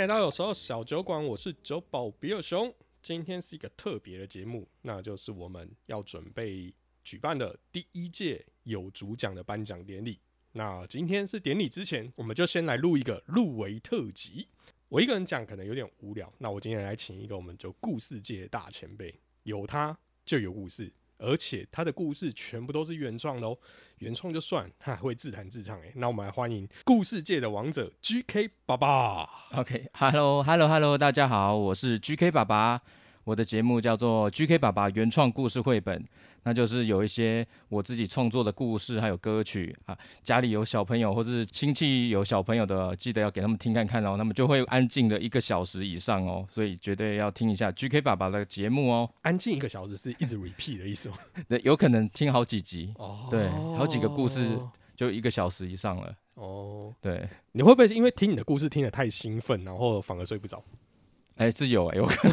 来到有时候小酒馆，我是酒保比尔熊。今天是一个特别的节目，那就是我们要准备举办的第一届有主奖的颁奖典礼。那今天是典礼之前，我们就先来录一个入围特辑。我一个人讲可能有点无聊，那我今天来请一个我们就故事界的大前辈，有他就有故事。而且他的故事全部都是原创的哦，原创就算，他还会自弹自唱诶。那我们来欢迎故事界的王者 GK 爸爸。OK，Hello，Hello，Hello，大家好，我是 GK 爸爸，我的节目叫做 GK 爸爸原创故事绘本。那就是有一些我自己创作的故事，还有歌曲啊。家里有小朋友或者是亲戚有小朋友的，记得要给他们听看看哦。他们就会安静的一个小时以上哦，所以绝对要听一下 GK 爸爸的节目哦。安静一个小时是一直 repeat 的意思吗？对，有可能听好几集哦。对，好几个故事就一个小时以上了。哦，对，你会不会因为听你的故事听得太兴奋，然后反而睡不着？哎，是有哎，有可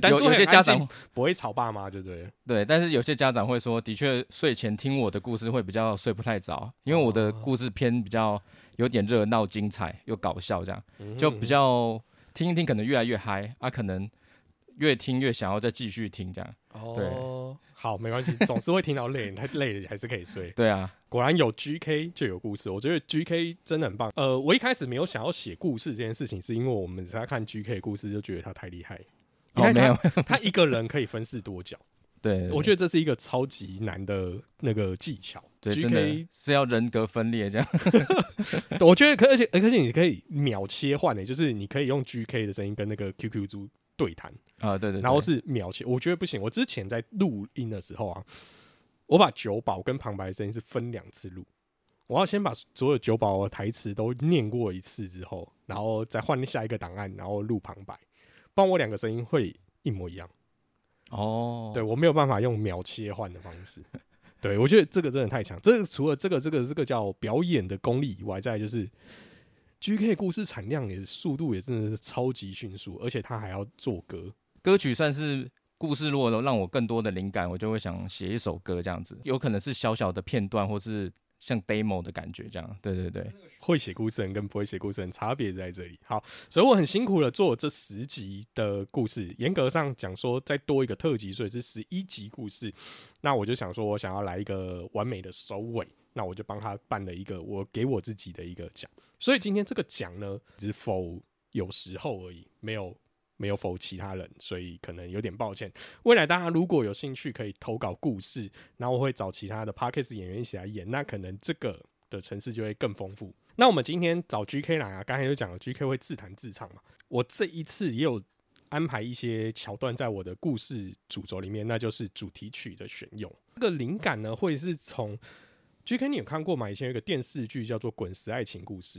能 有有些家长不会吵爸妈，对不对？对，但是有些家长会说，的确睡前听我的故事会比较睡不太着，因为我的故事偏比较有点热闹、精彩又搞笑，这样就比较听一听，可能越来越嗨啊，可能越听越想要再继续听这样。哦，好，没关系，总是会听到累，太累了还是可以睡。对啊，果然有 GK 就有故事，我觉得 GK 真的很棒。呃，我一开始没有想要写故事这件事情，是因为我们在看 GK 的故事就觉得他太厉害。哦，没有，他一个人可以分饰多角。对，我觉得这是一个超级难的那个技巧。对，GK 是要人格分裂这样。我觉得可而且而且你可以秒切换的，就是你可以用 GK 的声音跟那个 QQ 猪。对谈啊，对对，然后是秒切，我觉得不行。我之前在录音的时候啊，我把九宝跟旁白声音是分两次录，我要先把所有九宝的台词都念过一次之后，然后再换下一个档案，然后录旁白，不然我两个声音会一模一样。哦，对我没有办法用秒切换的方式。对我觉得这个真的太强。这个除了这个这个这个叫表演的功力以外，再就是。G K 故事产量也速度也真的是超级迅速，而且他还要做歌，歌曲算是故事。如果能让我更多的灵感，我就会想写一首歌这样子，有可能是小小的片段，或是像 demo 的感觉这样。对对对，会写故事人跟不会写故事人差别在这里。好，所以我很辛苦的做这十集的故事，严格上讲说再多一个特辑，所以是十一集故事。那我就想说，我想要来一个完美的收尾。那我就帮他办了一个我给我自己的一个奖，所以今天这个奖呢，只否有时候而已，没有没有否其他人，所以可能有点抱歉。未来大家如果有兴趣，可以投稿故事，然后我会找其他的 Parkes 演员一起来演，那可能这个的层次就会更丰富。那我们今天找 GK 来啊，刚才就讲了，GK 会自弹自唱嘛，我这一次也有安排一些桥段在我的故事主轴里面，那就是主题曲的选用，这个灵感呢会是从。G.K. 你有看过吗？以前有个电视剧叫做《滚石爱情故事》。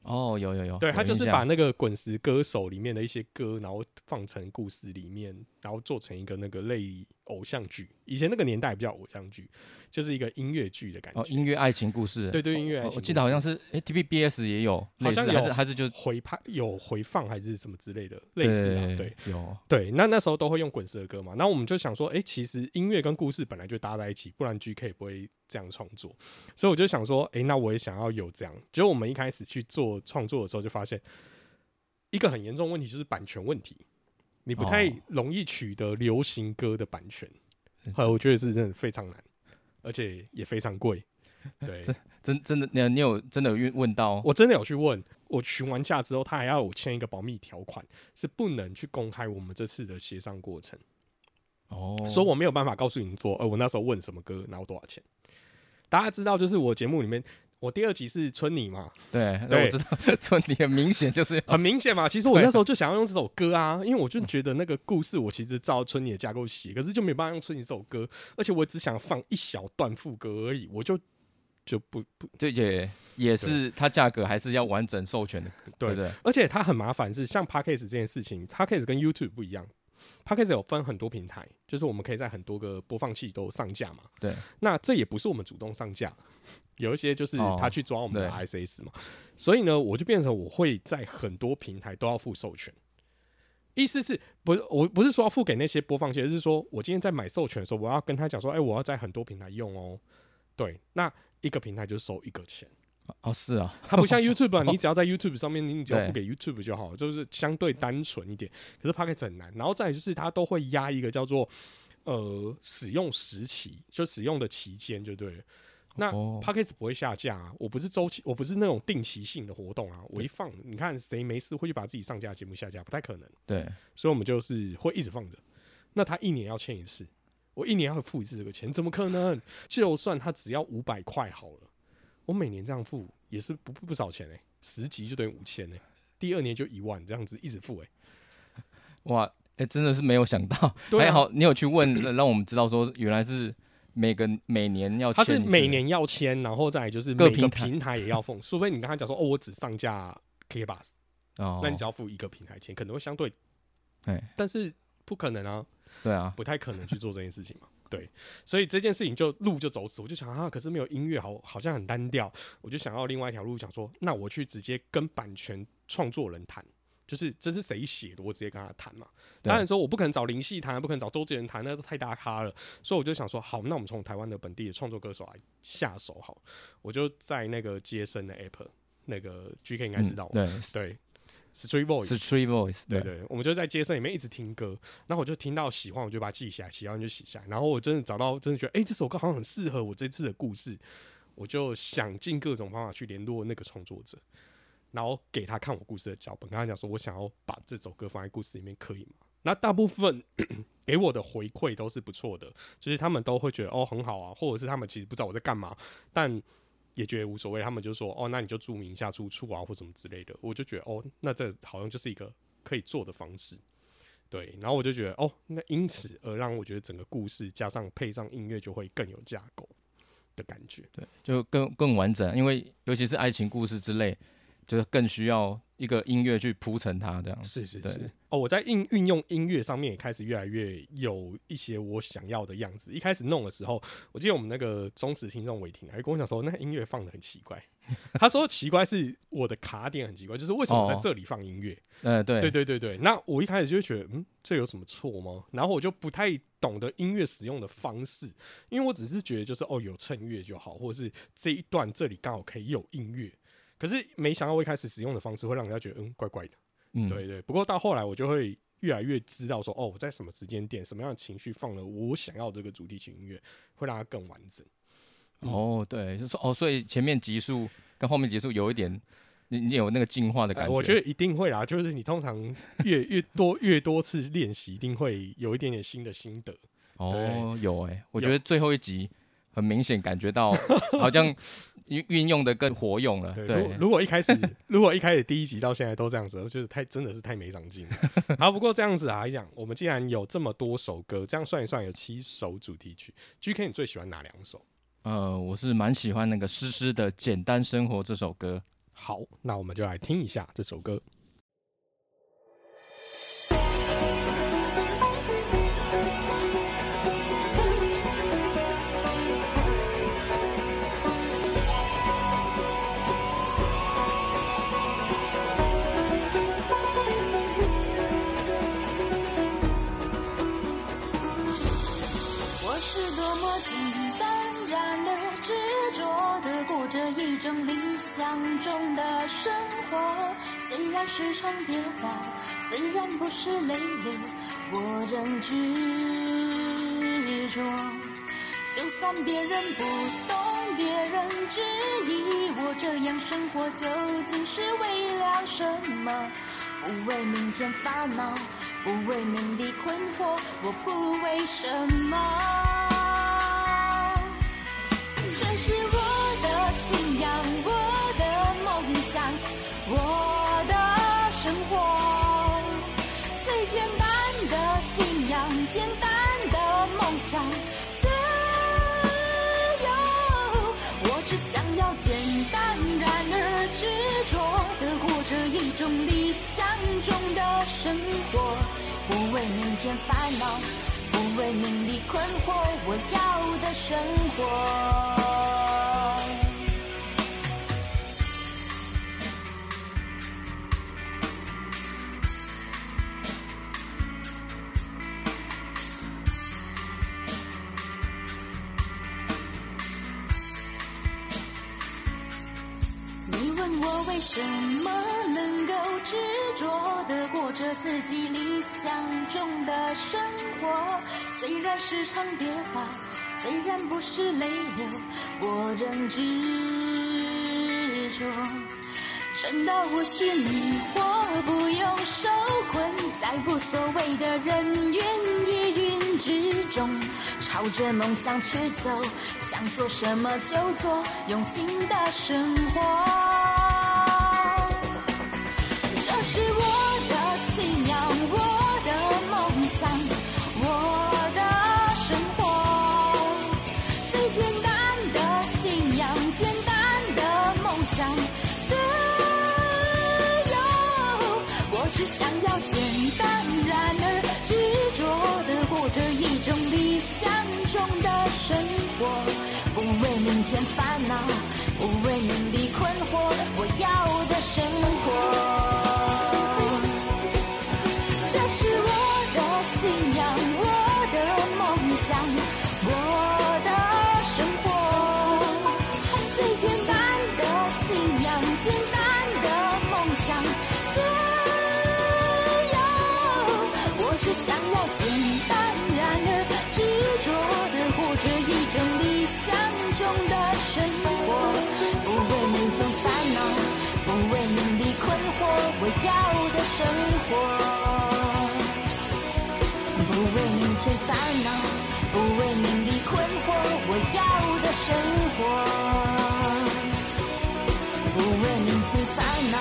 哦，有有有，对他就是把那个滚石歌手里面的一些歌，然后放成故事里面，然后做成一个那个类偶像剧。以前那个年代比较偶像剧。就是一个音乐剧的感觉，哦，音乐爱情故事，对对，音乐爱情。我记得好像是，哎，TVBS 也有，好像还是还是就回拍有回放还是什么之类的，类似啊，对，有，对，那那时候都会用滚石的歌嘛，那我们就想说，哎，其实音乐跟故事本来就搭在一起，不然 GK 不会这样创作，所以我就想说，哎，那我也想要有这样。结果我们一开始去做创作的时候，就发现一个很严重问题，就是版权问题，你不太容易取得流行歌的版权，呃，我觉得是真的非常难。而且也非常贵，对，真真真的，你你有真的有问问到？我真的有去问，我询完价之后，他还要我签一个保密条款，是不能去公开我们这次的协商过程。哦，所以我没有办法告诉你说，呃，我那时候问什么歌，然后多少钱。大家知道，就是我节目里面，我第二集是春妮嘛，对，我知道，春泥很明显就是很明显嘛。其实我那时候就想要用这首歌啊，因为我就觉得那个故事我其实照春妮的架构写，可是就没办法用春妮这首歌，而且我只想放一小段副歌而已，我就就不不对也也是它价格还是要完整授权的，对对不对？而且它很麻烦，是像 Podcast 这件事情，Podcast 跟 YouTube 不一样。Podcast 有分很多平台，就是我们可以在很多个播放器都上架嘛。对，那这也不是我们主动上架，有一些就是哦他去抓我们的对 RSS 嘛。所以呢，我就变成我会在很多平台都要付授权。意思是不是我不是说要付给那些播放器，而是说我今天在买授权的时候，我要跟他讲说，哎、我要在很多平台用哦。对，那一个平台就收一个钱。哦，是啊，它不像 YouTube，、啊、你只要在 YouTube 上面，你只要付给 YouTube 就好，就是相对单纯一点。可是 Podcast 很难，然后再来就是它都会压一个叫做呃使用时期，就使用的期间就对了。那哦 Podcast 不会下架啊，我不是周期，我不是那种定期性的活动啊。我一放，你看谁没事会去把自己上架节目下架？不太可能，对，所以我们就是会一直放着。那他一年要签一次，我一年要付一次这个钱，怎么可能？就算他只要五百块好了，我每年这样付也是不不少钱哎、十集就等于五千哎，第二年就一万，这样子一直付哎、哇，哎，真的是没有想到，对啊还好你有去问，让我们知道说原来是每个每年要他签一次是每年要签，然后再就是每个平台。平台也要付，除非你跟他讲说哦，我只上架 K Bus，哦，那你只要付一个平台钱，可能会相对，哎，但是不可能啊，对啊，不太可能去做这件事情嘛。对，所以这件事情就路就走死，我就想啊，可是没有音乐好，好像很单调，我就想要另外一条路，想说，那我去直接跟版权创作人谈，就是这是谁写的，我直接跟他谈嘛。当然说，我不可能找林夕谈，不可能找周杰伦谈，那都太大咖了。所以我就想说，好，那我们从台湾的本地的创作歌手来下手，好，我就在那个接生的 app，那个 GK 应该知道嘛，嗯对，Street Voice，Street Voice，对对，我们就在街声里面一直听歌，然后我就听到喜欢，我就把它记下来，喜欢就写下来。然后我真的找到，真的觉得，哎、这首歌好像很适合我这次的故事，我就想尽各种方法去联络那个创作者，然后给他看我故事的脚本，跟他讲说我想要把这首歌放在故事里面，可以吗？那大部分 给我的回馈都是不错的，就是他们都会觉得哦很好啊，或者是他们其实不知道我在干嘛，但也觉得无所谓，他们就说哦，那你就注明一下出处啊，或什么之类的。我就觉得哦，那这好像就是一个可以做的方式。对，然后我就觉得哦，那因此而让我觉得整个故事加上配上音乐就会更有架构的感觉。对，就更更完整，因为尤其是爱情故事之类，就是更需要一个音乐去铺陈它这样。是是是。哦，我在运运用音乐上面也开始越来越有一些我想要的样子。一开始弄的时候，我记得我们那个忠实听众伟霆还跟我讲说，那个音乐放的很奇怪。他说奇怪是我的卡点很奇怪，就是为什么在哦这里放音乐？呃，对对对对对，那我一开始就会觉得，嗯，这有什么错吗？然后我就不太懂得音乐使用的方式，因为我只是觉得就是哦，有衬乐就好，或者是这一段这里刚好可以有音乐。可是没想到我一开始使用的方式会让人家觉得嗯怪怪的，嗯，对对。不过到后来我就会越来越知道说，哦，我在什么时间点、什么样的情绪放了我想要这个主题曲音乐，会让它更完整。哦，对，就说哦，所以前面集数跟后面集数有一点，你你有那个进化的感觉。呃我觉得一定会啦，就是你通常越 越多越多次练习，一定会有一点点新的心得。哦，有哎、我觉得最后一集很明显感觉到好像运运用的更活用了。对，对如，如果一开始 如果一开始第一集到现在都这样子，我觉得太真的是太没长进了。好，不过这样子来讲，我们既然有这么多首歌，这样算一算有七首主题曲，GK 你最喜欢哪两首？呃，我是蛮喜欢那个诗诗的《简单生活》这首歌。好，那我们就来听一下这首歌。一种理想中的生活。虽然时常跌倒，虽然不是泪流，我仍执着。就算别人不懂，别人质疑我这样生活究竟是为了什么？不为明天烦恼，不为名利困惑，我不为什么。这是我想，自由。我只想要简单，然而执着的过着一种理想中的生活，不为明天烦恼，不为名利困惑，我要的生活。我为什么能够执着的过着自己理想中的生活？虽然时常跌倒，虽然不是泪流，我仍执着。真的我是迷惑，不用受困在无所谓的人云亦云之中，朝着梦想去走，想做什么就做，用心的生活。是我的信仰，我的梦想，我的生活。最简单的信仰，简单的梦想，自由。我只想要简单，然而执着的过着一种理想中的生活，不为明天烦恼，不为名利困惑，我要的生活。是我的信仰，我的梦想，我的生活。最简单的信仰，简单的梦想，自由。我只想。要简单，然而执着地过着一种理想。中的生活，不为明天烦恼，不为名利困惑，我要的生活。不为明天烦恼，不为名利困惑，我要的生活。不为名利烦恼，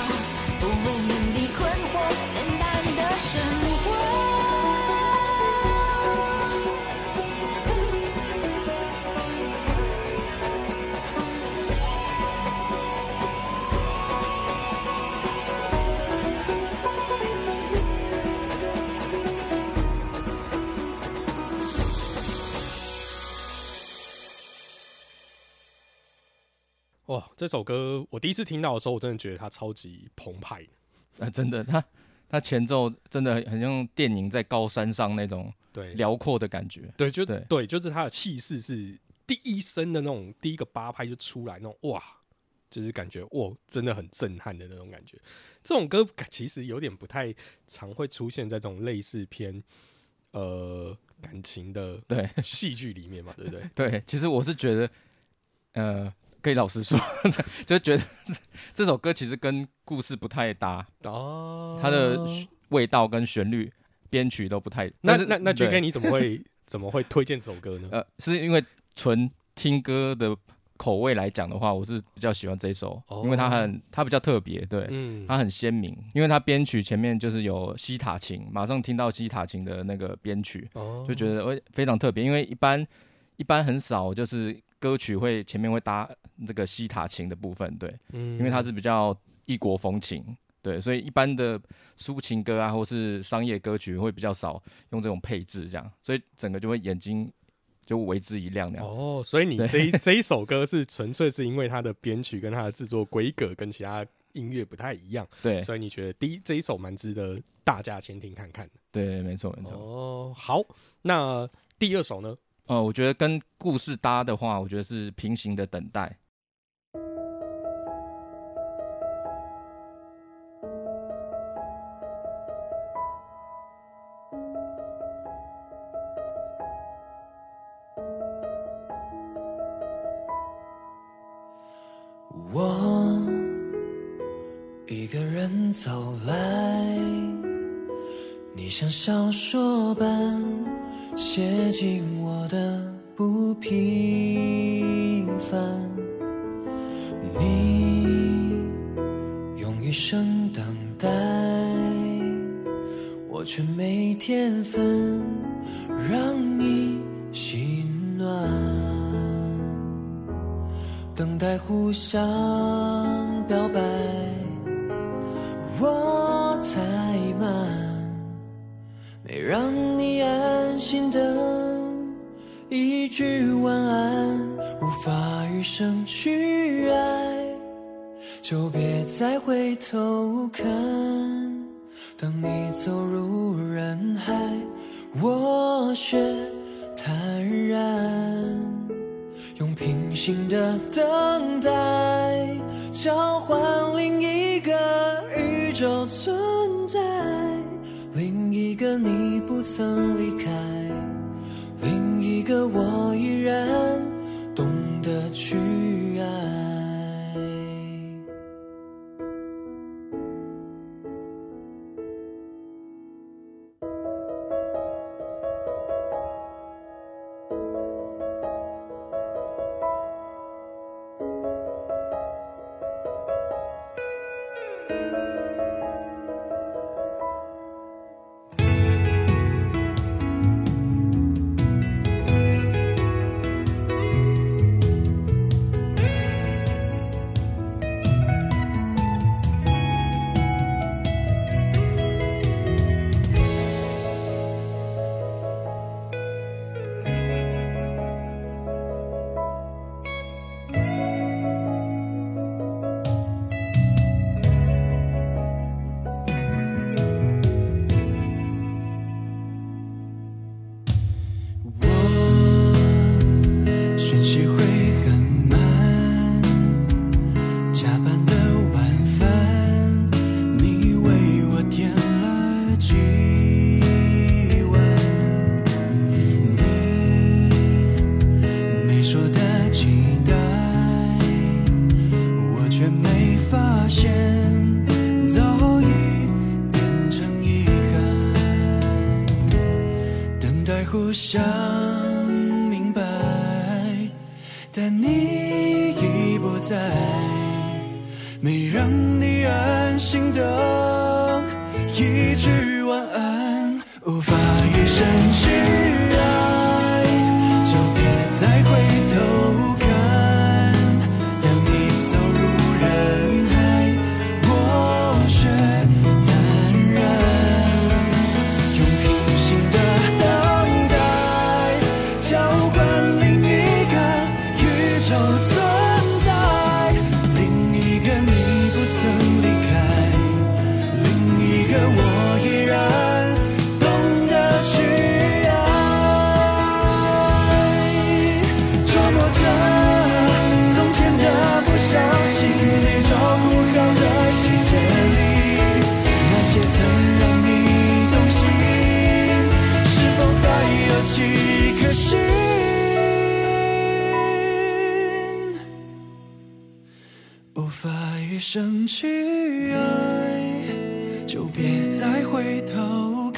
这首歌我第一次听到的时候，我真的觉得它超级澎湃。啊，真的，他他前奏真的很像电影在高山上那种对，辽阔的感觉。对，就对对，就是它的气势是第一声的那种，第一个八拍就出来那种，哇，就是感觉哇，真的很震撼的那种感觉。这种歌感其实有点不太常会出现在这种类似偏呃感情的对戏剧里面嘛，对不对？对，其实我是觉得，呃，可以老实说，就觉得这这首歌其实跟故事不太搭，哦，它的味道跟旋律、编曲都不太。那那那 J 对 K 你怎么会怎么会推荐这首歌呢？呃，是因为纯听歌的口味来讲的话，我是比较喜欢这一首，因为它很它比较特别，对，嗯，它很鲜明，因为它编曲前面就是有西塔琴，马上听到西塔琴的那个编曲，哦。就觉得会非常特别，因为一般一般很少就是歌曲会前面会搭这个西塔琴的部分，对，嗯因为它是比较异国风情，对，所以一般的抒情歌啊，或是商业歌曲会比较少用这种配置，这样，所以整个就会眼睛就为之一亮那样。哦，所以你对这一 这一首歌是纯粹是因为它的编曲跟它的制作规格跟其他音乐不太一样，对所以你觉得第一这一首蛮值得大家先听看看的。对，没错没错。哦，好，那第二首呢？呃，我觉得跟故事搭的话，我觉得是平行的等待。让你安心的一句晚安，无法余生去爱，就别再回头看。当你走入人海，我却坦然。用平行的等待交换另一个宇宙存在，另一个你曾离开，另一个我依然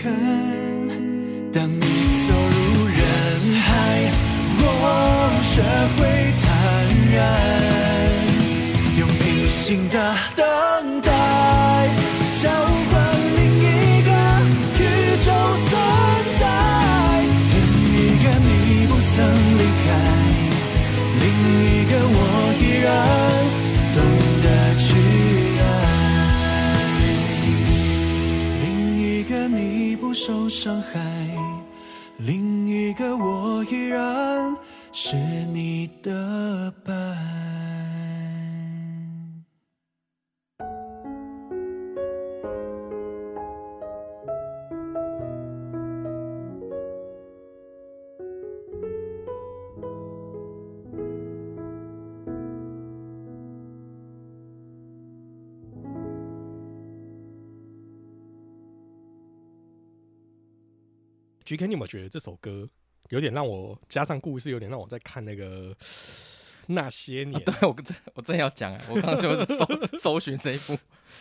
看。GK，你有没有觉得这首歌有点让我加上故事，有点让我在看那个那些年？啊对我真我真要讲哎，我刚刚就是搜 搜寻这一部，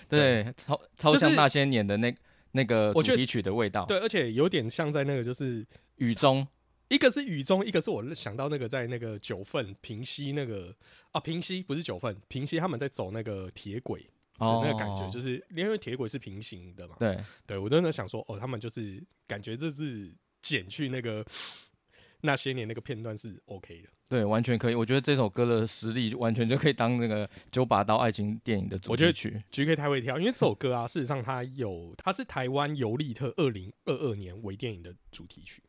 对，超超像那些年的那那个主题曲的味道。，对，而且有点像在那个就是雨中一个是雨中，一个是我想到那个在那个九份平西那个啊平西不是九份平西他们在走那个铁轨那个感觉，就是是因为铁轨是平行的嘛，对，对我真的想说哦，他们就是感觉这是剪去那个那些年那个片段是 OK 的。对，完全可以。我觉得这首歌的实力完全就可以当那个九把刀爱情电影的主我觉得题曲。GK 太会挑，因为这首歌啊，事实上它有它是台湾尤利特二零二二年微电影的主题曲，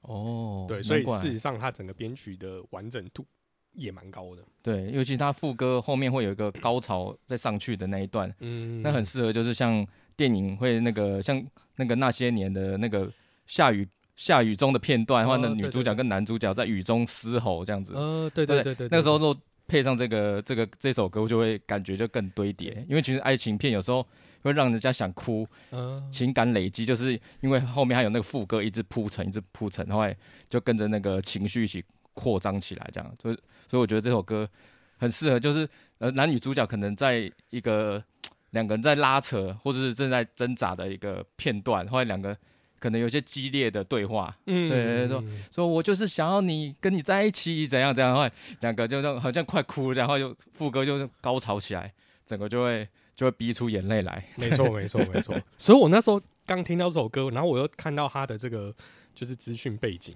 哦，对，所以事实上它整个编曲的完整度也蛮高的。对，尤其他副歌后面会有一个高潮再上去的那一段，嗯，那很适合，就是像电影会那个像那个那些年的那个下雨下雨中的片段，或者女主角跟男主角在雨中嘶吼这样子。呃，对对对对，那个时候都配上这个这个这首歌，就会感觉就更堆叠，因为其实爱情片有时候会让人家想哭，呃，情感累积，就是因为后面还有那个副歌一直铺陈，一直铺陈，后来就跟着那个情绪一起扩张起来，这样，所以所以我觉得这首歌很适合，就是呃男女主角可能在一个两个人在拉扯或者是正在挣扎的一个片段，或者两个可能有些激烈的对话，嗯对说嗯说我就是想要你跟你在一起，怎样怎样，后来两个就这样好像快哭了，然后就副歌就是高潮起来，整个就会就会逼出眼泪来。没错没错没错。所以我那时候刚听到这首歌，然后我又看到他的这个就是资讯背景，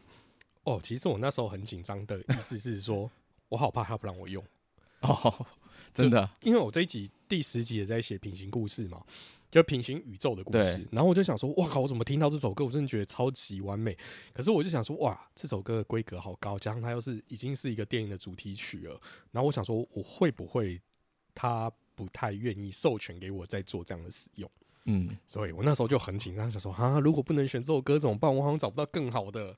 哦，其实我那时候很紧张的意思是说，我好怕他不让我用。哦，真的，因为我这一集第十集也在写平行故事嘛，就平行宇宙的故事。然后我就想说，哇靠，我怎么听到这首歌，我真的觉得超级完美。可是我就想说，哇，这首歌的规格好高，加上它又是已经是一个电影的主题曲了。然后我想说，我会不会他不太愿意授权给我再做这样的使用？嗯，所以我那时候就很紧张，想说啊，如果不能选这首歌怎么办？我好像找不到更好的。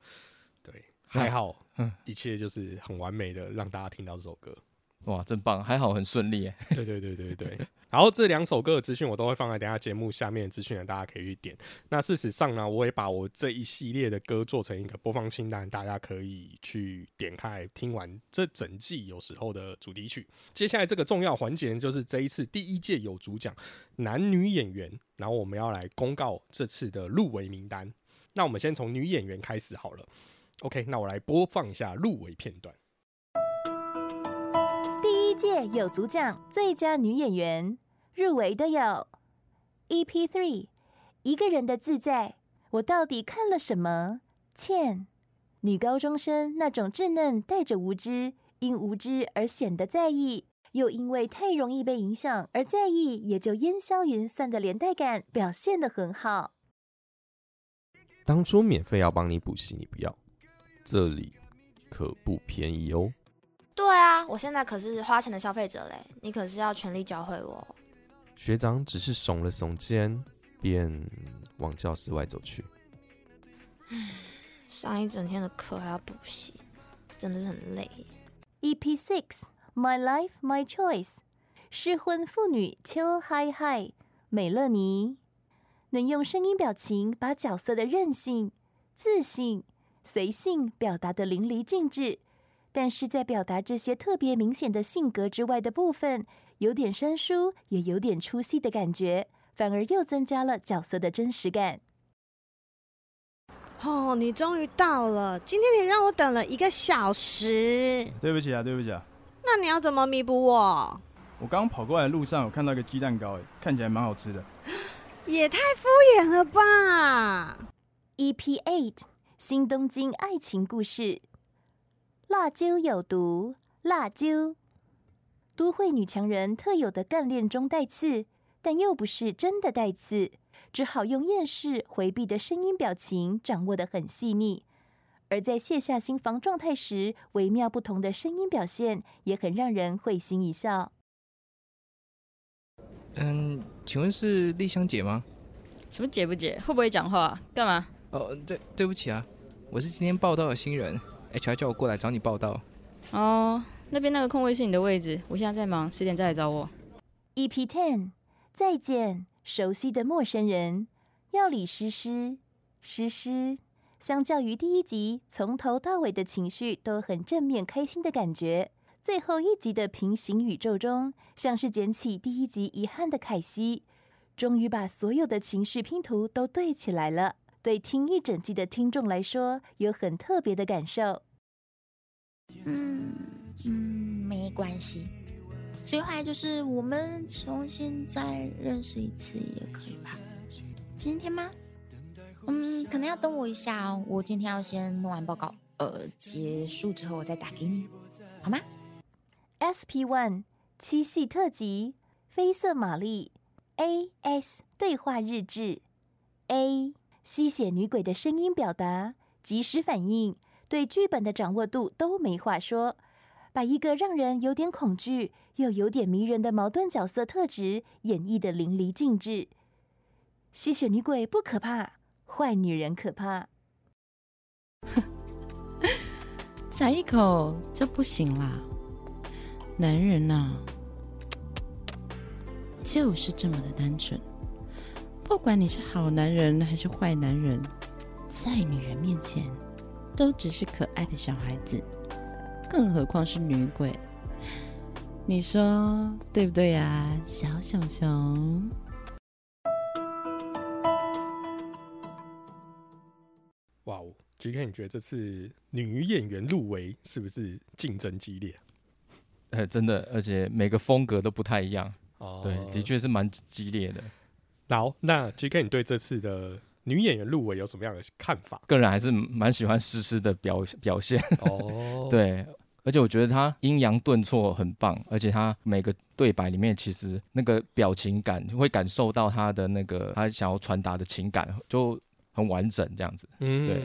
对，还好，嗯一切就是很完美的让大家听到这首歌。哇，真棒，还好很顺利耶。对对对对对。然后这两首歌的资讯我都会放在等下节目下面的资讯栏，大家可以去点。那事实上呢，我也把我这一系列的歌做成一个播放清单，大家可以去点开听完这整季有时候的主题曲。接下来这个重要环节就是这一次第一届有主奖男女演员，然后我们要来公告这次的入围名单。那我们先从女演员开始好了。OK，那我来播放一下入围片段。第一届有足奖最佳女演员入围的有 EP Three，一个人的自在，我到底看了什么？倩，女高中生那种稚嫩带着无知，因无知而显得在意，又因为太容易被影响而在意，也就烟消云散的连带感表现得很好。当初免费要帮你补习，你不要，这里可不便宜哦。对啊，我现在可是花钱的消费者嘞，你可是要全力教会我。学长只是耸了耸肩，便往教室外走去。上一整天的课还要补习，真的是很累。EP Six My Life My Choice，失婚妇女秋嗨嗨，美乐妮能用声音表情把角色的任性、自信、随性表达的淋漓尽致，但是在表达这些特别明显的性格之外的部分，有点生疏，也有点出戏的感觉，反而又增加了角色的真实感。哦，你终于到了！今天你让我等了一个小时，对不起啊，对不起啊，那你要怎么弥补我？我刚刚跑过来的路上我看到一个鸡蛋糕，哎，看起来蛮好吃的。也太敷衍了吧！EP Eight 新东京爱情故事，辣椒有毒，辣椒。都会女强人特有的干练中带刺，但又不是真的带刺，只好用厌世回避的声音表情掌握得很细腻。而在卸下心防状态时，微妙不同的声音表现也很让人会心一笑。嗯，请问是丽香姐吗？什么姐不姐？会不会讲话？干嘛？哦，对，对不起啊，我是今天报道的新人，HR 叫我过来找你报道。哦，那边那个空位是你的位置，我现在在忙，十点再来找我。EP Ten，再见，熟悉的陌生人，药理诗诗，诗诗。相较于第一集，从头到尾的情绪都很正面、开心的感觉。最后一集的平行宇宙中，像是捡起第一集遗憾的凯西，终于把所有的情绪拼图都对起来了。对听一整季的听众来说，有很特别的感受。嗯嗯，没关系。最坏就是我们重新再认识一次也可以吧？今天吗？嗯，可能要等我一下哦。我今天要先弄完报告，呃，结束之后我再打给你，好吗？SP One 七系特辑《绯色玛丽》AS 对话日志 A 吸血女鬼的声音表达，及时反应，对剧本的掌握度都没话说，把一个让人有点恐惧又有点迷人的矛盾角色特质演绎的淋漓尽致。吸血女鬼不可怕，坏女人可怕。踩一口就不行啦，男人呐，就是这么的单纯。不管你是好男人还是坏男人，在女人面前都只是可爱的小孩子，更何况是女鬼？你说对不对呀，小熊熊？哇哦，G.K，你觉得这次女演员入围是不是竞争激烈？呃，真的，而且每个风格都不太一样。哦，对，的确是蛮激烈的。好，那 G.K，你对这次的女演员入围有什么样的看法？个人还是蛮喜欢诗诗的表表现。哦，对，而且我觉得她阴阳顿挫很棒，而且她每个对白里面其实那个表情感会感受到她的那个她想要传达的情感就很完整这样子。嗯，对。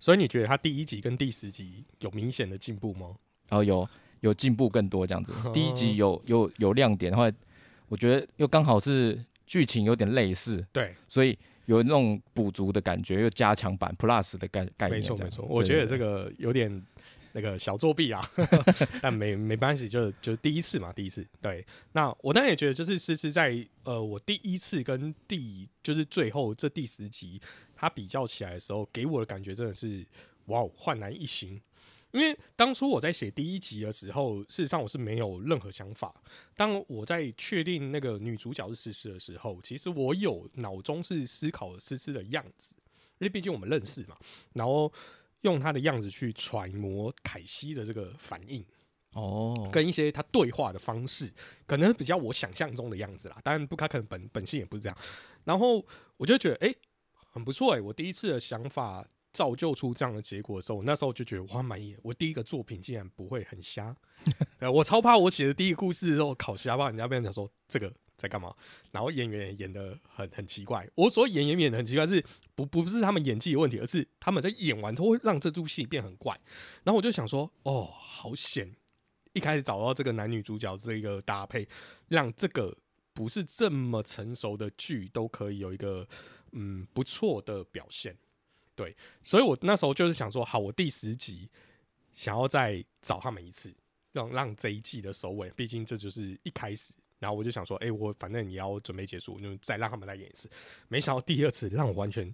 所以你觉得她第一集跟第十集有明显的进步吗？哦，有有进步更多这样子。第一集有有有亮点，然后我觉得又刚好是。剧情有点类似，对，所以有那种补足的感觉，又加强版 Plus 的概概念。没错没错，我觉得这个有点那个小作弊啊，但没没关系，就就第一次嘛，第一次。对，那我当然也觉得，就是思思在呃，我第一次跟第就是最后这第十集，他比较起来的时候，给我的感觉真的是哇，焕然一新。因为当初我在写第一集的时候，事实上我是没有任何想法。当我在确定那个女主角是思思的时候，其实我有脑中是思考思思的样子，因为毕竟我们认识嘛。然后用她的样子去揣摩凯西的这个反应，哦，跟一些他对话的方式，可能比较我想象中的样子啦。当然不，他可能本本性也不是这样。然后我就觉得，哎，很不错哎，我第一次的想法。造就出这样的结果的时候，我那时候就觉得我很满意。我第一个作品竟然不会很瞎，我超怕我写的第一个故事的时候考瞎，怕人家被人讲说这个在干嘛。然后演员演的很很奇怪，我所演员演的很奇怪，是不不是他们演技有问题，而是他们在演完都会让这出戏变很怪。然后我就想说，哦，好险！一开始找到这个男女主角这个搭配，让这个不是这么成熟的剧都可以有一个嗯不错的表现。对，所以我那时候就是想说，好，我第十集想要再找他们一次，让让这一季的首尾，毕竟这就是一开始。然后我就想说，哎，我反正也要准备结束，就再让他们来演一次。没想到第二次让我完全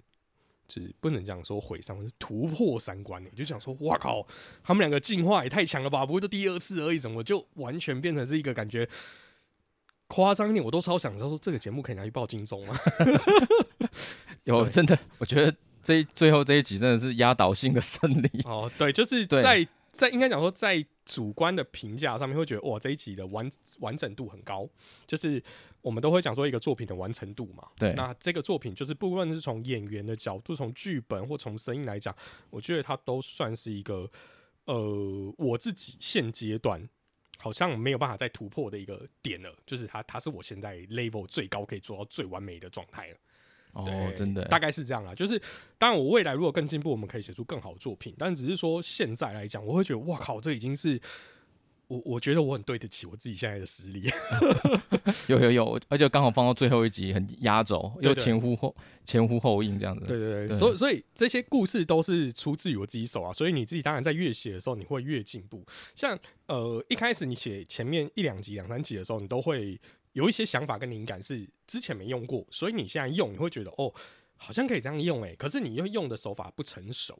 就是不能讲说毁伤，是突破三观。就想说，哇靠，他们两个进化也太强了吧？不会就第二次而已，怎么就完全变成是一个感觉夸张一点？我都超想知道说，这个节目可以拿去报金钟吗？有真的，我觉得。这最后这一集真的是压倒性的胜利。哦，对，就是在在应该讲说在主观的评价上面会觉得哇这一集的完完整度很高，就是我们都会讲说一个作品的完成度嘛。对，那这个作品就是不论是从演员的角度、从剧本或从声音来讲，我觉得它都算是一个呃我自己现阶段好像没有办法再突破的一个点了，就是它它是我现在 level 最高可以做到最完美的状态了。哦，真的，大概是这样啦。就是当然，我未来如果更进步，我们可以写出更好的作品。但只是说现在来讲，我会觉得，哇靠，这已经是我我觉得我很对得起我自己现在的实力。有有有，而且刚好放到最后一集，很压轴，又前呼后前呼后应这样子。对对对，所以所以这些故事都是出自于我自己手啊。所以你自己当然在越写的时候，你会越进步。像呃一开始你写前面一两集、两三集的时候，你都会。有一些想法跟灵感是之前没用过，所以你现在用，你会觉得哦，好像可以这样用诶。可是你又用的手法不成熟，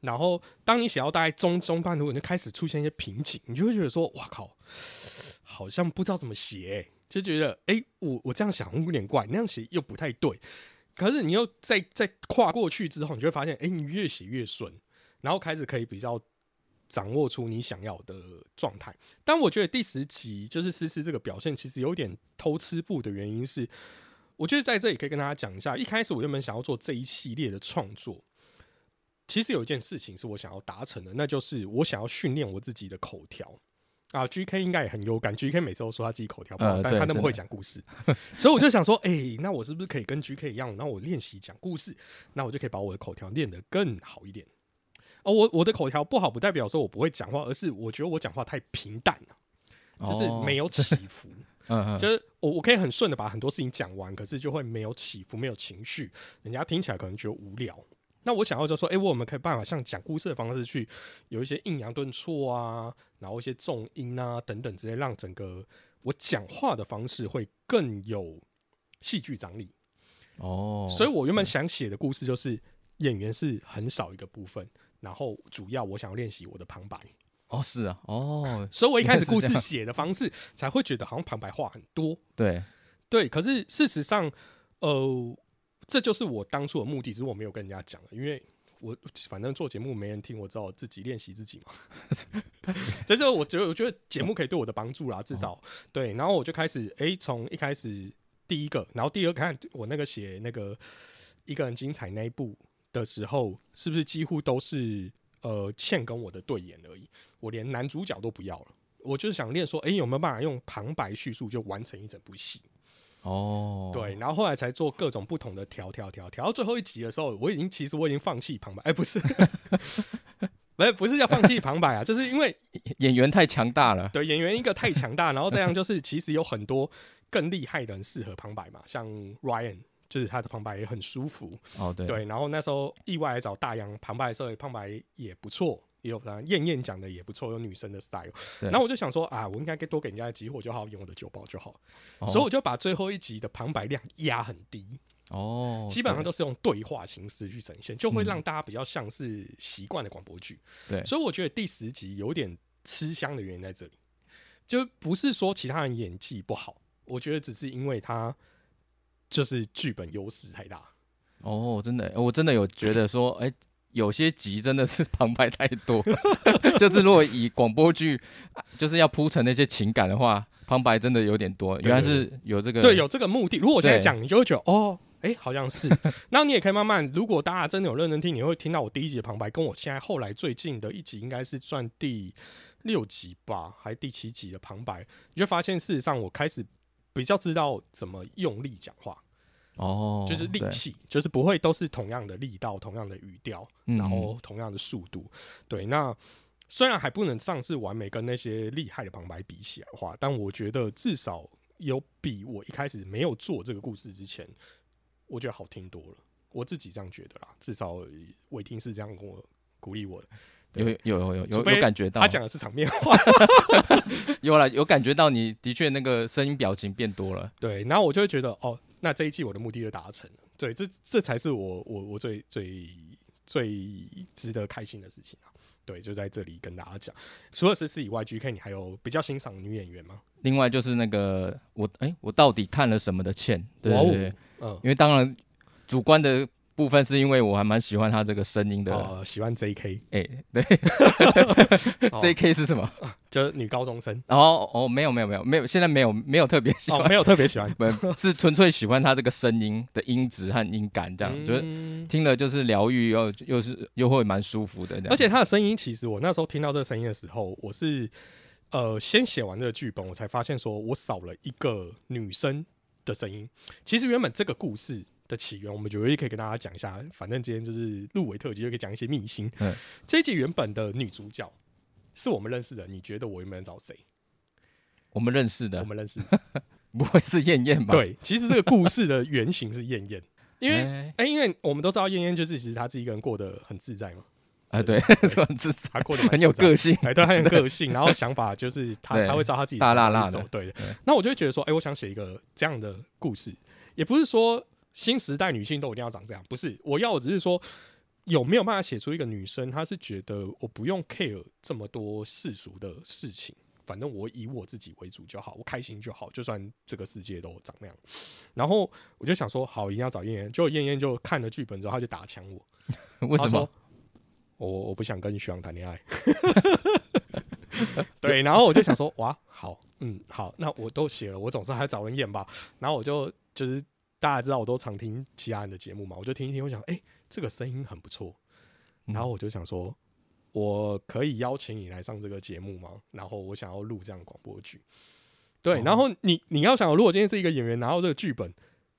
然后当你写到大概中中半途，你就开始出现一些瓶颈，你就会觉得说，哇靠，好像不知道怎么写。就觉得哎、诶我我这样想有点怪，那样写又不太对。可是你又再再跨过去之后，你就会发现，哎、你越写越顺，然后开始可以比较掌握出你想要的状态。但我觉得第十集就是思思这个表现，其实有点偷吃布的原因是，我觉得在这里可以跟大家讲一下，一开始我原本想要做这一系列的创作，其实有一件事情是我想要达成的，那就是我想要训练我自己的口条。啊，GK 应该也很有感，GK 每次都说他自己口条不好，呃但他那么会讲故事，所以我就想说，哎、那我是不是可以跟 GK 一样，那我练习讲故事，那我就可以把我的口条练得更好一点。哦，我我的口条不好，不代表说我不会讲话，而是我觉得我讲话太平淡了，就是哦没有 起伏。嗯嗯，就是我我可以很顺的把很多事情讲完，可是就会没有起伏，没有情绪，人家听起来可能觉得无聊。那我想要就说，哎、我们可以办法像讲故事的方式去有一些抑扬顿挫啊，然后一些重音啊等等之类，让整个我讲话的方式会更有戏剧张力。哦，所以我原本想写的故事就是演员是很少一个部分，然后主要我想要练习我的旁白。哦是啊，哦，所以我一开始故事写的方式才会觉得好像旁白话很多。对，对，可是事实上，呃，这就是我当初的目的，只是我没有跟人家讲，因为我反正做节目没人听，我只好自己练习自己嘛。这是我觉得，我觉得节目可以对我的帮助啦，至少、对。然后我就开始，诶，从一开始第一个，然后第二个，看我那个写那个一个人精彩那一部的时候，是不是几乎都是呃倩跟我的对演而已？我连男主角都不要了。我就是想练说，诶，有没有办法用旁白叙述就完成一整部戏？哦，对，然后后来才做各种不同的调调调调到最后一集的时候，我已经其实我已经放弃旁白，哎、不是，不是不是要放弃旁白啊，就是因为演员太强大了，对演员一个太强大，然后这样就是其实有很多更厉害的人适合旁白嘛，像 Ryan。就是他的旁白也很舒服，哦对对，然后那时候意外来找大洋旁白的时候，旁白也不错，也有啊燕燕讲的也不错，有女生的 style。然后我就想说啊，我应该给多给人家机会，我就好好演我的酒保就好。哦所以我就把最后一集的旁白量压很低，哦，基本上都是用对话形式去呈现，就会嗯让大家比较像是习惯的广播剧。对所以我觉得第十集有点吃香的原因在这里，就不是说其他人演技不好，我觉得只是因为他就是剧本优势太大。哦，真的，我真的有觉得说，哎、有些集真的是 旁白太多，就是如果以广播剧啊就是要铺陈那些情感的话，旁白真的有点多。原来是有这个，对，有这个目的。如果我现在讲，你就会觉得哦，哎、好像是。那你也可以慢慢，如果大家真的有认真听，你会听到我第一集的旁白，跟我现在后来最近的一集应该是算第六集吧，还是第七集的旁白，你就发现事实上我开始比较知道怎么用力讲话。哦，就是力气，就是不会都是同样的力道、同样的语调，嗯然后同样的速度。对，那虽然还不能上是完美跟那些厉害的旁白比起来的话，但我觉得至少有比我一开始没有做这个故事之前，我觉得好听多了。我自己这样觉得啦，至少伟霆是这样跟我鼓励我的。有有有有有有感觉到，他讲的是场面话，有了有感觉到你的确那个声音表情变多了。对，然后我就会觉得哦，那这一季我的目的就达成了。对，这这才是我我我最最最值得开心的事情啊。对，就在这里跟大家讲。除了诗诗以外，GK 你还有比较欣赏的女演员吗？另外就是那个我哎、我到底看了什么的欠？对对，嗯因为当然主观的部分是因为我还蛮喜欢他这个声音的，呃，喜欢 JK，哎、对 哦，J.K. 是什么？就是女高中生。哦哦，没有没有没有没有，现在没有没有特别喜欢，哦没有特别喜欢 不是纯粹喜欢他这个声音的音质和音感，这样、嗯就是听了就是疗愈，又又是又会蛮舒服的。而且他的声音，其实我那时候听到这个声音的时候，我是呃先写完这个剧本，我才发现说我少了一个女生的声音。其实原本这个故事的起源，我们觉得也可以跟大家讲一下。反正今天就是入围特辑，就可以讲一些秘辛。嗯 这一集原本的女主角是我们认识的，你觉得我有没有找谁？我们认识的，我们认识，不会是燕燕吧？对，其实这个故事的原型是燕燕，因为哎哎、因为我们都知道燕燕就是其实她自己一个人过得很自在嘛。啊，对，这很自在她过得很有个性，哎，对，很有个性，然后想法就是他对他会照他自己的大辣想法去走辣的对。那我就会觉得说，哎，我想写一个这样的故事，也不是说新时代女性都一定要长这样，不是，我要我只是说有没有办法写出一个女生，她是觉得我不用 care 这么多世俗的事情，反正我以我自己为主就好，我开心就好，就算这个世界都长那样。然后我就想说，好，一定要找燕燕。结果燕燕就看了剧本之后，她就打枪我，为什么？我我不想跟徐阳谈恋爱。对，然后我就想说，哇，好，嗯，好，那我都写了，我总是还找人演吧。然后我就就是大家知道，我都常听其他人的节目嘛，我就听一听，我想，哎、这个声音很不错。然后我就想说，我可以邀请你来上这个节目吗？然后我想要录这样广播剧。对，然后你你要想，如果今天是一个演员拿到这个剧本，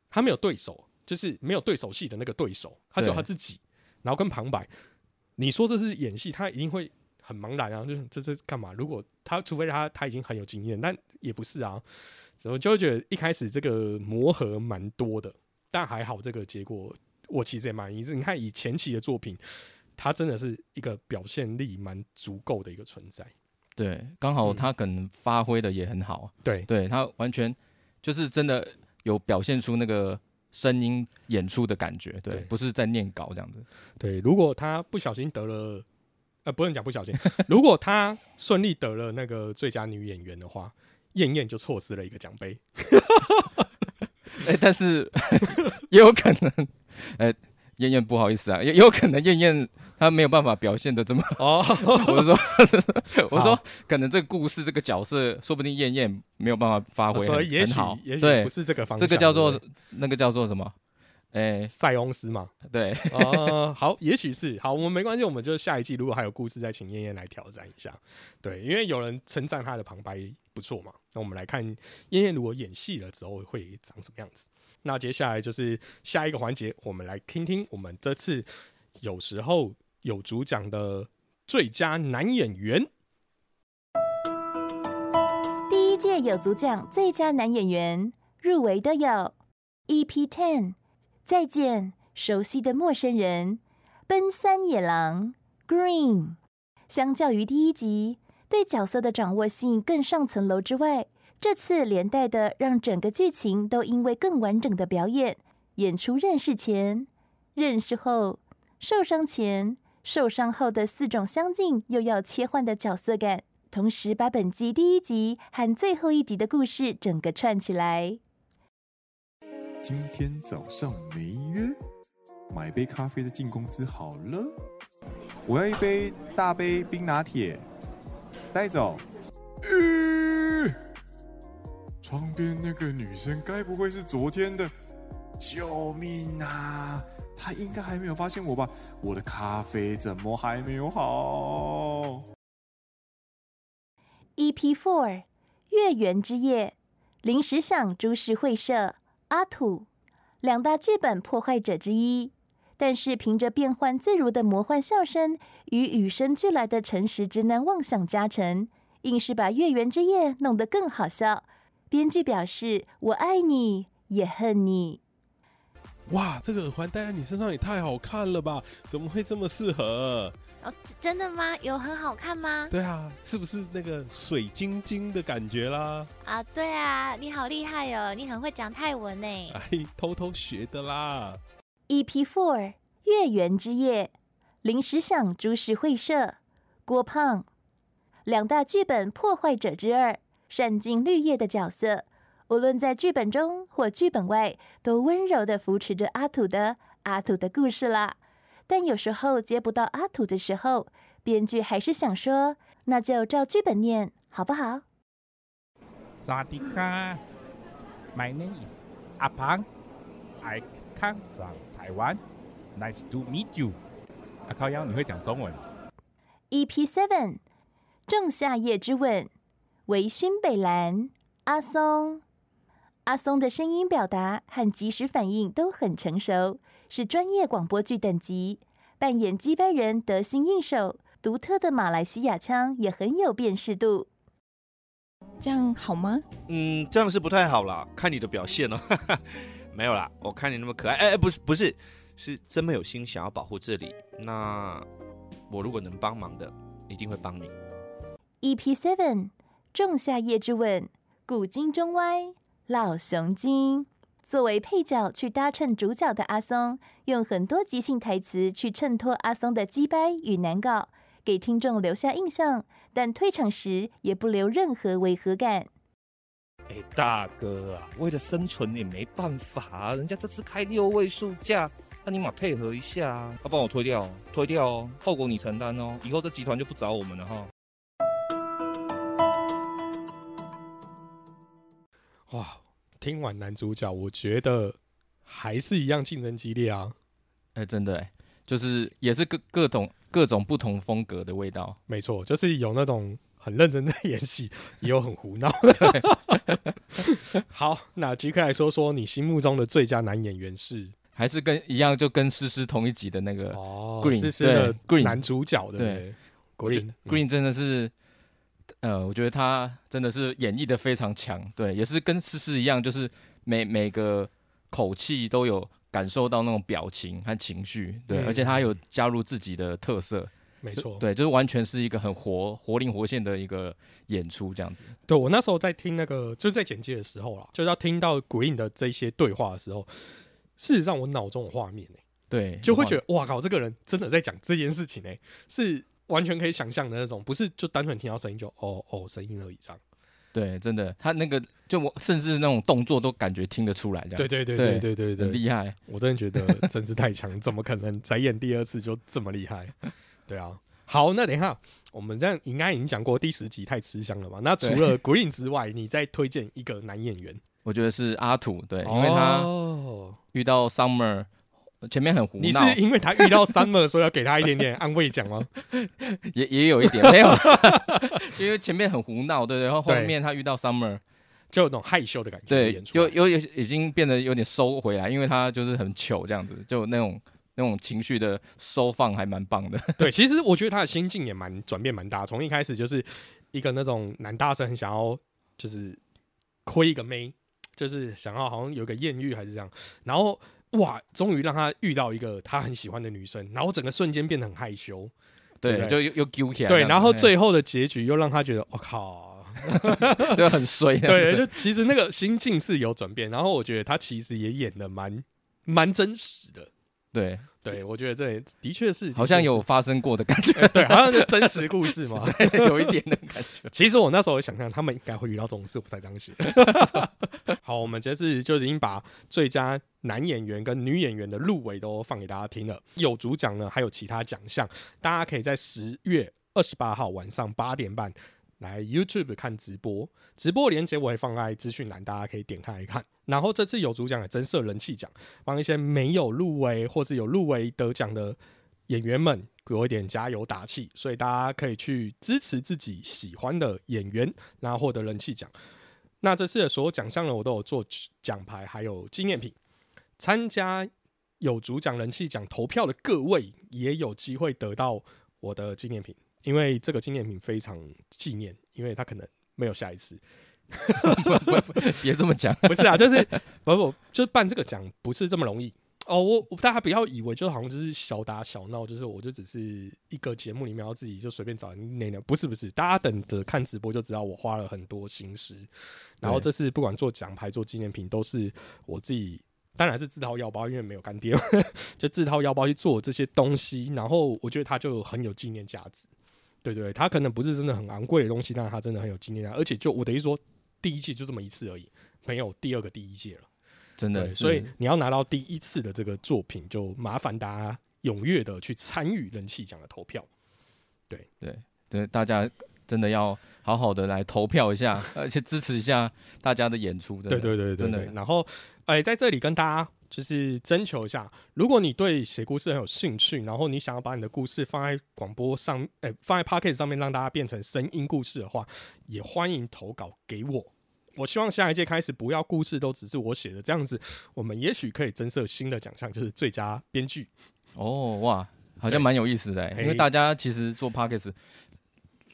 他没有对手，就是没有对手戏的那个对手，他只有他自己，然后跟旁白，你说这是演戏，他一定会很茫然啊，就是这这是干嘛？如果他除非他他已经很有经验，但也不是啊，所以我就会觉得一开始这个磨合蛮多的，但还好这个结果我其实也满意。是你看以前期的作品，他真的是一个表现力蛮足够的一个存在。对，刚好他可能发挥的也很好，嗯对对他完全就是真的有表现出那个声音演出的感觉，对，对不是在念稿这样子。对，如果他不小心得了，呃，不能讲不小心，如果他顺利得了那个最佳女演员的话，燕燕就错失了一个奖杯。哎、但是也有可能，哎、燕燕不好意思啊，也也有可能燕燕她没有办法表现的这么哦，我是说，我说可能这个故事这个角色，说不定燕燕没有办法发挥很所以也许也许，不是这个方向这个向叫做那个叫做什么？哎、塞翁失马。对，哦，好，也许是好，我们没关系，我们就下一季如果还有故事，再请燕燕来挑战一下。对，因为有人称赞他的旁白不错嘛，那我们来看燕燕如果演戏了之后会长什么样子。那接下来就是下一个环节，我们来听听我们这次有时候有主讲的最佳男演员。第一届有组奖最佳男演员入围的有 EP Ten，再见，熟悉的陌生人，奔三野狼 Green。相较于第一集，对角色的掌握性更上层楼之外，这次连带的让整个剧情都因为更完整的表演，演出认识前、认识后、受伤前、受伤后的四种相近又要切换的角色感。同时把本季第一集和最后一集的故事整个串起来。今天早上没约，买杯咖啡的进公司好了。我要一杯大杯冰拿铁，带走。吁窗边那个女生该不会是昨天的？救命啊！她应该还没有发现我吧？我的咖啡怎么还没有好？EP Four 月圆之夜，临时想株式会社阿土两大剧本破坏者之一，但是凭着变幻自如的魔幻笑声与与生俱来的诚实直男妄想加成，硬是把月圆之夜弄得更好笑。编剧表示：“我爱你，也恨你。”哇，这个耳环戴在你身上也太好看了吧？怎么会这么适合？哦，真的吗？有很好看吗？对啊，是不是那个水晶晶的感觉啦？啊，对啊，你好厉害哦，你很会讲泰文呢。哎，偷偷学的啦。EP Four 月圆之夜，临时想株式会社郭胖两大剧本破坏者之二，善尽绿叶的角色，无论在剧本中或剧本外，都温柔的扶持着阿土的阿土的故事啦。但有时候接不到阿土的时候，编剧还是想说，那就照剧本念，好不好？萨迪卡，My name is 阿胖，I come from Taiwan. Nice to meet you. 阿靠腰，你会讲中文？EP Seven，仲夏夜之吻，微醺北兰，阿松。阿松的声音表达和即时反应都很成熟，是专业广播剧等级。扮演击败人得心应手，独特的马来西亚腔也很有辨识度。这样好吗？嗯，这样是不太好啦，看你的表现哦。没有啦，我看你那么可爱，哎、哎，不是不是，是真没有心想要保护这里。那我如果能帮忙的，一定会帮你。EP Seven，仲夏夜之吻，古今中歪，老熊精。作为配角去搭衬主角的阿松，用很多即兴台词去衬托阿松的鸡掰与难搞，给听众留下印象，但退场时也不留任何违和感。哎，大哥啊，为了生存也没办法啊，人家这次开六位数价，那你马配合一下啊，要帮我推掉，推掉哦，后果你承担哦，以后这集团就不找我们了哈。哇，听完男主角，我觉得还是一样竞争激烈啊。哎、真的哎，就是也是各各种各种不同风格的味道。没错，就是有那种很认真在 演戏，也有很胡闹的。好，那即刻来说说你心目中的最佳男演员是？还是跟一样，就跟诗诗同一集的那个哦 Green 诗诗的对 Green 男主角的对。对 Green，嗯。Green 真的是，呃，我觉得他真的是演绎的非常强，对，也是跟诗诗一样，就是每每个口气都有感受到那种表情和情绪，对，嗯。而且他有加入自己的特色，没错对，就是完全是一个很活活灵活现的一个演出，这样子。对我那时候在听那个，就是在剪接的时候啦，就是要听到 Green 的这些对话的时候，事实上我脑中有画面、欸、对，就会觉得哇靠，这个人真的在讲这件事情哎、是完全可以想象的那种，不是就单纯听到声音就哦哦声音而已这样。对，真的，他那个就我甚至那种动作都感觉听得出来，这样。对对对对对对对，很厉害。我真的觉得真是太强，怎么可能才演第二次就这么厉害？对啊。好，那等一下，我们这样应该已经讲过第十集太吃香了吧？那除了 Green 之外，你再推荐一个男演员？我觉得是阿土，对，因为他哦遇到 Summer 前面很胡闹你是，因为他遇到 Summer，所以要给他一点点安慰奖吗？也也有一点没有，因为前面很胡闹，对对，然后后面他遇到 Summer，就有那种害羞的感觉对有有有已经变得有点收回来，因为他就是很糗这样子，就那种那种情绪的收放还蛮棒的。对，其实我觉得他的心境也蛮转变蛮大，从一开始就是一个那种男大生很想要就是亏一个妹，就是想要好像有个艳遇还是这样，然后哇，终于让他遇到一个他很喜欢的女生，然后整个瞬间变得很害羞，对就又又揪起来对，然后最后的结局又让他觉得我、靠，就很衰对，就其实那个心境是有转变，然后我觉得他其实也演的蛮蛮真实的。对，对，我觉得这也的确是，好像有发生过的感觉呃对，好像是真实故事嘛，对有一点的感觉。其实我那时候也想象他们应该会遇到这种事，我才这样写。好，我们这次就已经把最佳男演员跟女演员的入围都放给大家听了，有主奖呢，还有其他奖项，大家可以在十月二十八号晚上八点半。来 YouTube 看直播，直播连接我会放在资讯栏，大家可以点开来看。然后这次有主奖也增设人气奖，帮一些没有入围或是有入围得奖的演员们给我一点加油打气，所以大家可以去支持自己喜欢的演员，然后获得人气奖。那这次的所有奖项呢，我都有做奖牌，还有纪念品。参加有主奖人气奖投票的各位，也有机会得到我的纪念品，因为这个纪念品非常纪念，因为它可能没有下一次。不不别这么讲，不是啊，就是不不，就是办这个奖不是这么容易哦。我我大家不要以为就好像就是小打小闹，就是我就只是一个节目里面要自己就随便找人内容，不是不是，大家等着看直播就知道我花了很多心思。然后这次不管做奖牌、做纪念品，都是我自己。当然是自掏腰包，因为没有干爹，就自掏腰包去做这些东西。然后我觉得它就很有纪念价值，对对，它可能不是真的很昂贵的东西，但是它真的很有纪念价值。而且就我等于说，第一届就这么一次而已，没有第二个第一届了。真的所以你要拿到第一次的这个作品，就麻烦大家踊跃的去参与人气奖的投票。对对对，大家真的要好好的来投票一下，而且支持一下大家的演出。对对对对对。然后，哎、在这里跟大家就是征求一下，如果你对写故事很有兴趣，然后你想要把你的故事放在广播上，哎、放在 p o c k e t 上面让大家变成声音故事的话，也欢迎投稿给我。我希望下一届开始不要故事都只是我写的，这样子我们也许可以增设新的奖项，就是最佳编剧。哦哇，好像蛮有意思的欸，因为大家其实做 podcast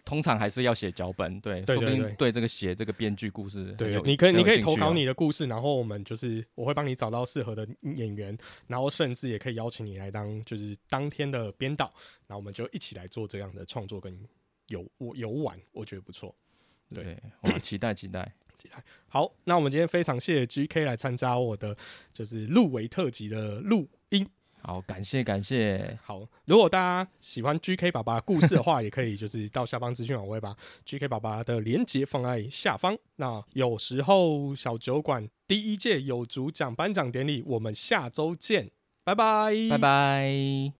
通常还是要写脚本，对，说不定对对对对这个写这个编剧故事很对，你可以你可以投稿你的故事，然后我们就是我会帮你找到适合的演员，然后甚至也可以邀请你来当就是当天的编导，然后我们就一起来做这样的创作跟游游玩，我觉得不错。对，我们，期待期待。好，那我们今天非常谢谢 GK 来参加我的就是入围特辑的录音。好，感谢感谢。好，如果大家喜欢 GK 爸爸故事的话，也可以就是到下方资讯网，我会把 GK 爸爸的连接放在下方。那有时候小酒馆第一届有主奖颁奖典礼，我们下周见，拜拜，拜拜。